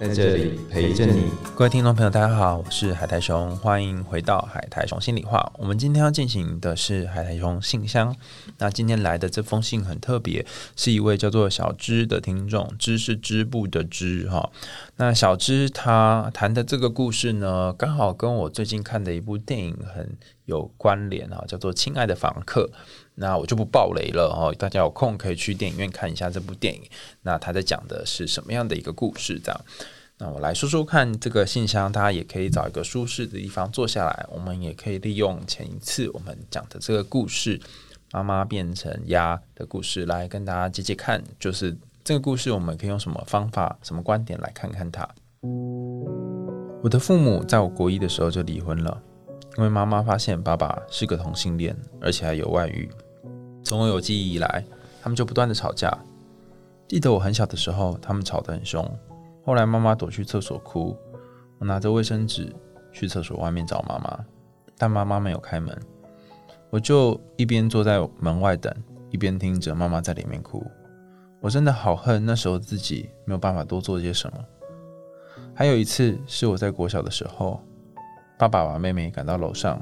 在这里陪着你。各位听众朋友，大家好，我是海苔熊，欢迎回到海苔熊心里话。我们今天要进行的是海苔熊信箱。那今天来的这封信很特别，是一位叫做小芝的听众，芝是织布的织哈。那小芝他谈的这个故事呢，刚好跟我最近看的一部电影很有关联啊，叫做《亲爱的房客》。那我就不爆雷了哦，大家有空可以去电影院看一下这部电影。那他在讲的是什么样的一个故事？这样。那我来说说看这个信箱，大家也可以找一个舒适的地方坐下来。我们也可以利用前一次我们讲的这个故事“妈妈变成鸭”的故事来跟大家解解看，就是这个故事我们可以用什么方法、什么观点来看看它。我的父母在我国一的时候就离婚了，因为妈妈发现爸爸是个同性恋，而且还有外遇。从我有记忆以来，他们就不断的吵架。记得我很小的时候，他们吵得很凶。后来妈妈躲去厕所哭，我拿着卫生纸去厕所外面找妈妈，但妈妈没有开门，我就一边坐在门外等，一边听着妈妈在里面哭。我真的好恨那时候自己没有办法多做些什么。还有一次是我在国小的时候，爸爸把妹妹赶到楼上，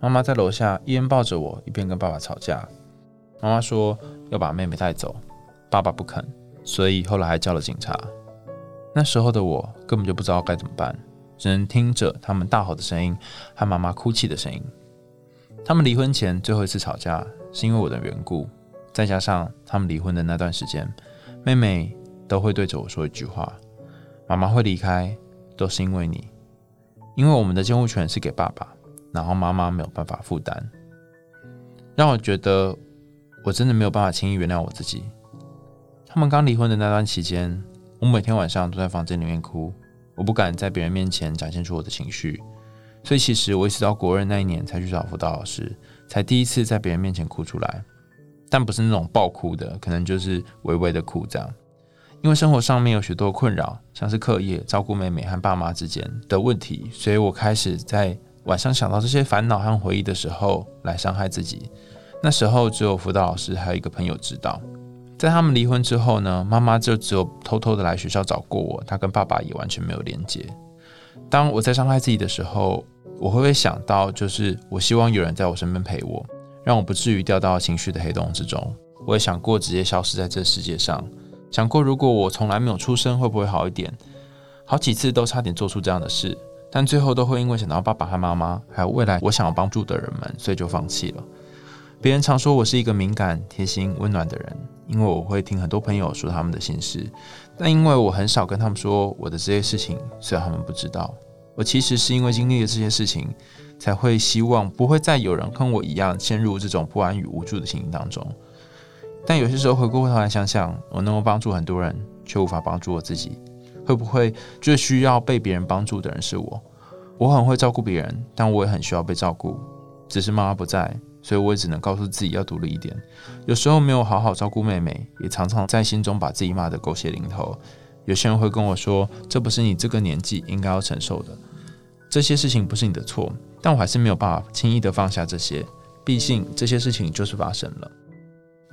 妈妈在楼下一边抱着我，一边跟爸爸吵架。妈妈说要把妹妹带走，爸爸不肯，所以后来还叫了警察。那时候的我根本就不知道该怎么办，只能听着他们大吼的声音和妈妈哭泣的声音。他们离婚前最后一次吵架是因为我的缘故，再加上他们离婚的那段时间，妹妹都会对着我说一句话：“妈妈会离开，都是因为你，因为我们的监护权是给爸爸，然后妈妈没有办法负担。”让我觉得我真的没有办法轻易原谅我自己。他们刚离婚的那段期间。我每天晚上都在房间里面哭，我不敢在别人面前展现出我的情绪，所以其实我一直到国二那一年才去找辅导老师，才第一次在别人面前哭出来，但不是那种爆哭的，可能就是微微的哭这样。因为生活上面有许多困扰，像是课业、照顾妹妹和爸妈之间的问题，所以我开始在晚上想到这些烦恼和回忆的时候来伤害自己。那时候只有辅导老师还有一个朋友知道。在他们离婚之后呢，妈妈就只有偷偷的来学校找过我，她跟爸爸也完全没有连接。当我在伤害自己的时候，我会不会想到，就是我希望有人在我身边陪我，让我不至于掉到情绪的黑洞之中。我也想过直接消失在这世界上，想过如果我从来没有出生会不会好一点？好几次都差点做出这样的事，但最后都会因为想到爸爸和妈妈，还有未来我想要帮助的人们，所以就放弃了。别人常说我是一个敏感、贴心、温暖的人，因为我会听很多朋友说他们的心事。但因为我很少跟他们说我的这些事情，所以他们不知道。我其实是因为经历了这些事情，才会希望不会再有人跟我一样陷入这种不安与无助的情形当中。但有些时候回过头来想想，我能够帮助很多人，却无法帮助我自己，会不会最需要被别人帮助的人是我？我很会照顾别人，但我也很需要被照顾，只是妈妈不在。所以我也只能告诉自己要独立一点。有时候没有好好照顾妹妹，也常常在心中把自己骂得狗血淋头。有些人会跟我说：“这不是你这个年纪应该要承受的，这些事情不是你的错。”但我还是没有办法轻易的放下这些，毕竟这些事情就是发生了，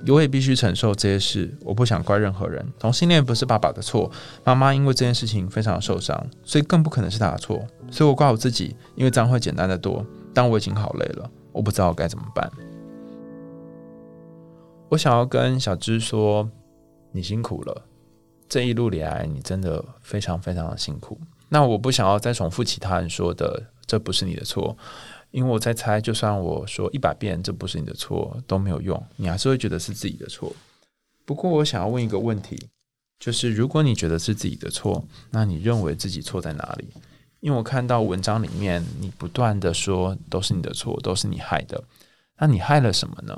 我也必须承受这些事。我不想怪任何人。同性恋不是爸爸的错，妈妈因为这件事情非常受伤，所以更不可能是他的错。所以我怪我自己，因为这样会简单的多。但我已经好累了。我不知道该怎么办。我想要跟小芝说：“你辛苦了，这一路以来你真的非常非常的辛苦。”那我不想要再重复其他人说的“这不是你的错”，因为我在猜，就算我说一百遍“这不是你的错”都没有用，你还是会觉得是自己的错。不过，我想要问一个问题，就是如果你觉得是自己的错，那你认为自己错在哪里？因为我看到文章里面，你不断的说都是你的错，都是你害的。那你害了什么呢？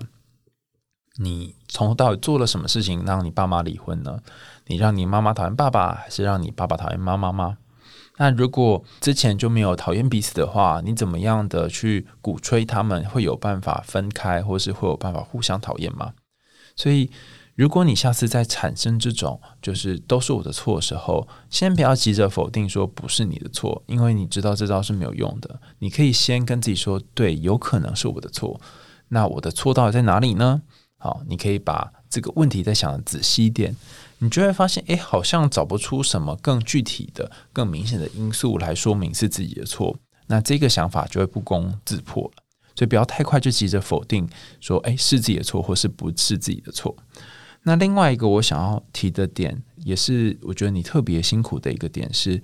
你从头到尾做了什么事情让你爸妈离婚呢？你让你妈妈讨厌爸爸，还是让你爸爸讨厌妈妈吗？那如果之前就没有讨厌彼此的话，你怎么样的去鼓吹他们会有办法分开，或是会有办法互相讨厌吗？所以。如果你下次再产生这种就是都是我的错的时候，先不要急着否定说不是你的错，因为你知道这招是没有用的。你可以先跟自己说，对，有可能是我的错。那我的错到底在哪里呢？好，你可以把这个问题再想的仔细一点，你就会发现，诶，好像找不出什么更具体的、更明显的因素来说明是自己的错。那这个想法就会不攻自破了。所以不要太快就急着否定说，诶，是自己的错，或是不是自己的错。那另外一个我想要提的点，也是我觉得你特别辛苦的一个点是，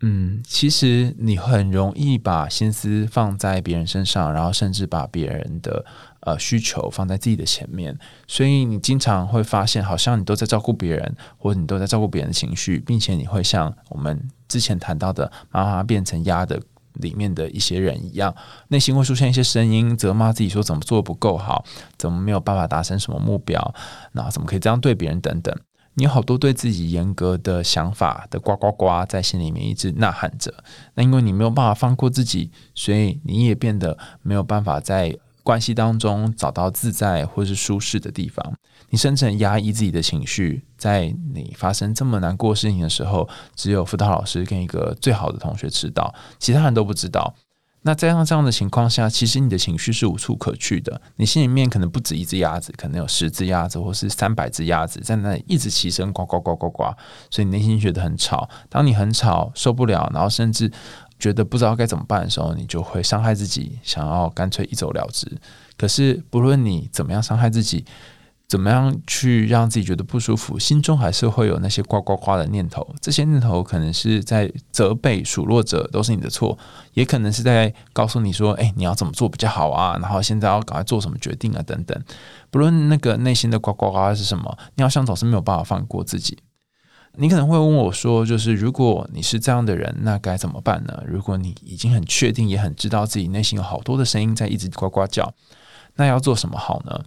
嗯，其实你很容易把心思放在别人身上，然后甚至把别人的呃需求放在自己的前面，所以你经常会发现，好像你都在照顾别人，或者你都在照顾别人的情绪，并且你会像我们之前谈到的妈妈变成鸭的。里面的一些人一样，内心会出现一些声音，责骂自己说怎么做不够好，怎么没有办法达成什么目标，那怎么可以这样对别人等等。你有好多对自己严格的想法的呱呱呱在心里面一直呐喊着。那因为你没有办法放过自己，所以你也变得没有办法在关系当中找到自在或是舒适的地方。你深层压抑自己的情绪，在你发生这么难过事情的时候，只有辅导老师跟一个最好的同学知道，其他人都不知道。那在像这样的情况下，其实你的情绪是无处可去的。你心里面可能不止一只鸭子，可能有十只鸭子，或是三百只鸭子在那里一直齐声呱呱呱呱呱，所以你内心觉得很吵。当你很吵受不了，然后甚至觉得不知道该怎么办的时候，你就会伤害自己，想要干脆一走了之。可是不论你怎么样伤害自己。怎么样去让自己觉得不舒服？心中还是会有那些呱呱呱的念头。这些念头可能是在责备、数落者都是你的错，也可能是在告诉你说：“哎，你要怎么做比较好啊？”然后现在要赶快做什么决定啊？等等。不论那个内心的呱呱呱是什么，你好像总是没有办法放过自己。你可能会问我说：“就是如果你是这样的人，那该怎么办呢？如果你已经很确定，也很知道自己内心有好多的声音在一直呱呱叫，那要做什么好呢？”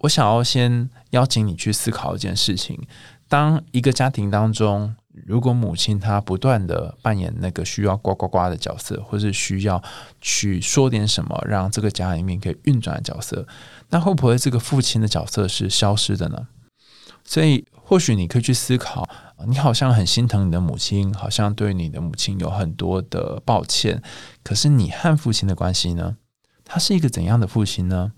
我想要先邀请你去思考一件事情：当一个家庭当中，如果母亲她不断的扮演那个需要呱呱呱的角色，或是需要去说点什么让这个家里面可以运转的角色，那会不会这个父亲的角色是消失的呢？所以，或许你可以去思考：你好像很心疼你的母亲，好像对你的母亲有很多的抱歉，可是你和父亲的关系呢？他是一个怎样的父亲呢？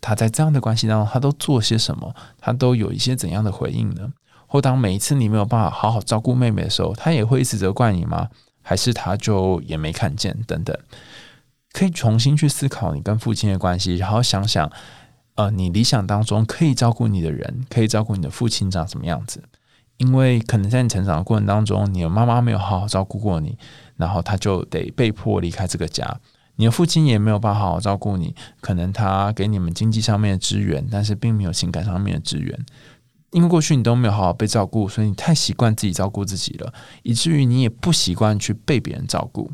他在这样的关系当中，他都做些什么？他都有一些怎样的回应呢？或当每一次你没有办法好好照顾妹妹的时候，他也会一直责怪你吗？还是他就也没看见？等等，可以重新去思考你跟父亲的关系，然后想想，呃，你理想当中可以照顾你的人，可以照顾你的父亲长什么样子？因为可能在你成长的过程当中，你的妈妈没有好好照顾过你，然后他就得被迫离开这个家。你的父亲也没有办法好好照顾你，可能他给你们经济上面的支援，但是并没有情感上面的支援。因为过去你都没有好好被照顾，所以你太习惯自己照顾自己了，以至于你也不习惯去被别人照顾。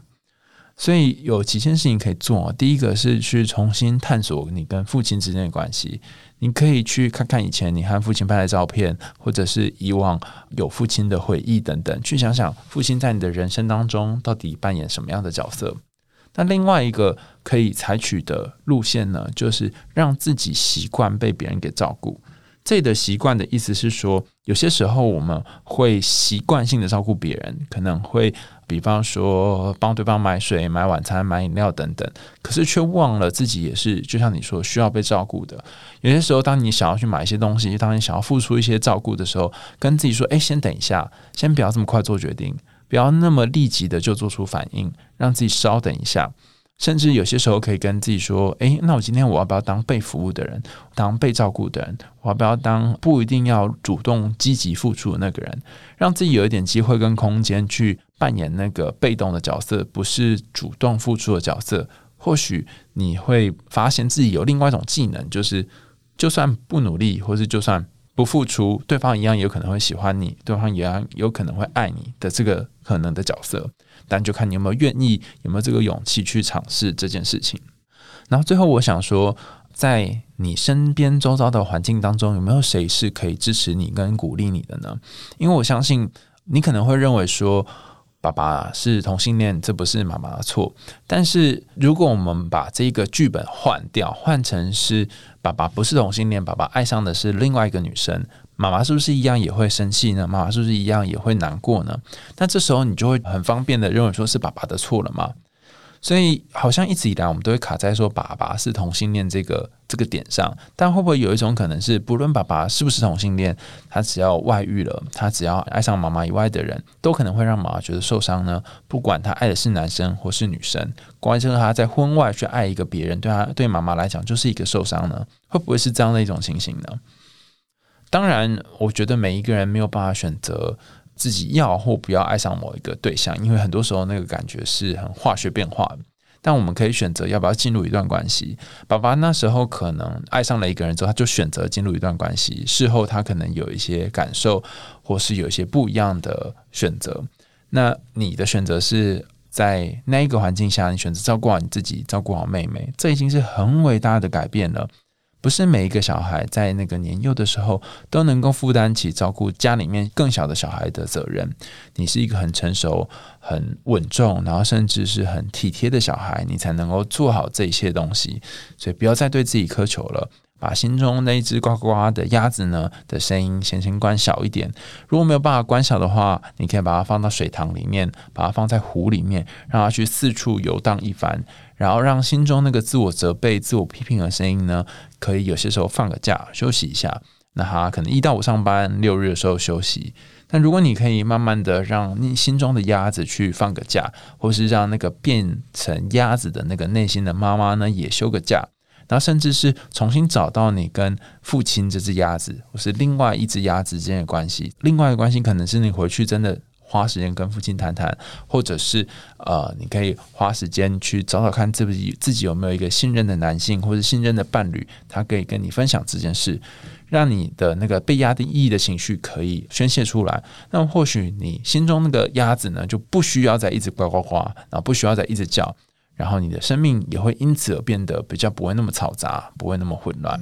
所以有几件事情可以做。第一个是去重新探索你跟父亲之间的关系，你可以去看看以前你和父亲拍的照片，或者是以往有父亲的回忆等等，去想想父亲在你的人生当中到底扮演什么样的角色。那另外一个可以采取的路线呢，就是让自己习惯被别人给照顾。这的习惯的意思是说，有些时候我们会习惯性的照顾别人，可能会比方说帮对方买水、买晚餐、买饮料等等，可是却忘了自己也是，就像你说需要被照顾的。有些时候，当你想要去买一些东西，当你想要付出一些照顾的时候，跟自己说：“哎，先等一下，先不要这么快做决定。”不要那么立即的就做出反应，让自己稍等一下。甚至有些时候可以跟自己说：“诶，那我今天我要不要当被服务的人，当被照顾的人？我要不要当不一定要主动积极付出的那个人？让自己有一点机会跟空间去扮演那个被动的角色，不是主动付出的角色。或许你会发现自己有另外一种技能，就是就算不努力，或是就算……不付出，对方一样有可能会喜欢你，对方一样有可能会爱你的这个可能的角色，但就看你有没有愿意，有没有这个勇气去尝试这件事情。然后最后，我想说，在你身边周遭的环境当中，有没有谁是可以支持你跟鼓励你的呢？因为我相信你可能会认为说，爸爸是同性恋，这不是妈妈的错。但是如果我们把这个剧本换掉，换成是爸爸不是同性恋，爸爸爱上的是另外一个女生，妈妈是不是一样也会生气呢？妈妈是不是一样也会难过呢？那这时候你就会很方便的认为说是爸爸的错了吗？所以好像一直以来我们都会卡在说爸爸是同性恋这个这个点上，但会不会有一种可能是，不论爸爸是不是同性恋，他只要外遇了，他只要爱上妈妈以外的人，都可能会让妈妈觉得受伤呢？不管他爱的是男生或是女生，关键是他在婚外去爱一个别人，对他对妈妈来讲就是一个受伤呢？会不会是这样的一种情形呢？当然，我觉得每一个人没有办法选择。自己要或不要爱上某一个对象，因为很多时候那个感觉是很化学变化的。但我们可以选择要不要进入一段关系。爸爸那时候可能爱上了一个人之后，他就选择进入一段关系。事后他可能有一些感受，或是有一些不一样的选择。那你的选择是在那一个环境下，你选择照顾好你自己，照顾好妹妹，这已经是很伟大的改变了。不是每一个小孩在那个年幼的时候都能够负担起照顾家里面更小的小孩的责任。你是一个很成熟、很稳重，然后甚至是很体贴的小孩，你才能够做好这一些东西。所以不要再对自己苛求了，把心中那一只呱呱的鸭子呢的声音先先关小一点。如果没有办法关小的话，你可以把它放到水塘里面，把它放在湖里面，让它去四处游荡一番。然后让心中那个自我责备、自我批评的声音呢，可以有些时候放个假休息一下。那他可能一到五上班，六日的时候休息。但如果你可以慢慢的让你心中的鸭子去放个假，或是让那个变成鸭子的那个内心的妈妈呢也休个假，然后甚至是重新找到你跟父亲这只鸭子，或是另外一只鸭子之间的关系。另外一个关系可能是你回去真的。花时间跟父亲谈谈，或者是呃，你可以花时间去找找看自己自己有没有一个信任的男性或者信任的伴侣，他可以跟你分享这件事，让你的那个被压低抑的情绪可以宣泄出来。那么或许你心中那个鸭子呢，就不需要再一直呱呱呱，然后不需要再一直叫，然后你的生命也会因此而变得比较不会那么嘈杂，不会那么混乱。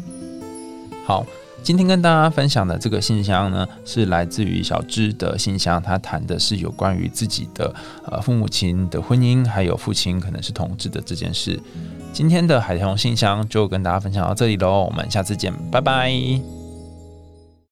好。今天跟大家分享的这个信箱呢，是来自于小芝的信箱，他谈的是有关于自己的呃父母亲的婚姻，还有父亲可能是同志的这件事。今天的海豚信箱就跟大家分享到这里喽，我们下次见，拜拜。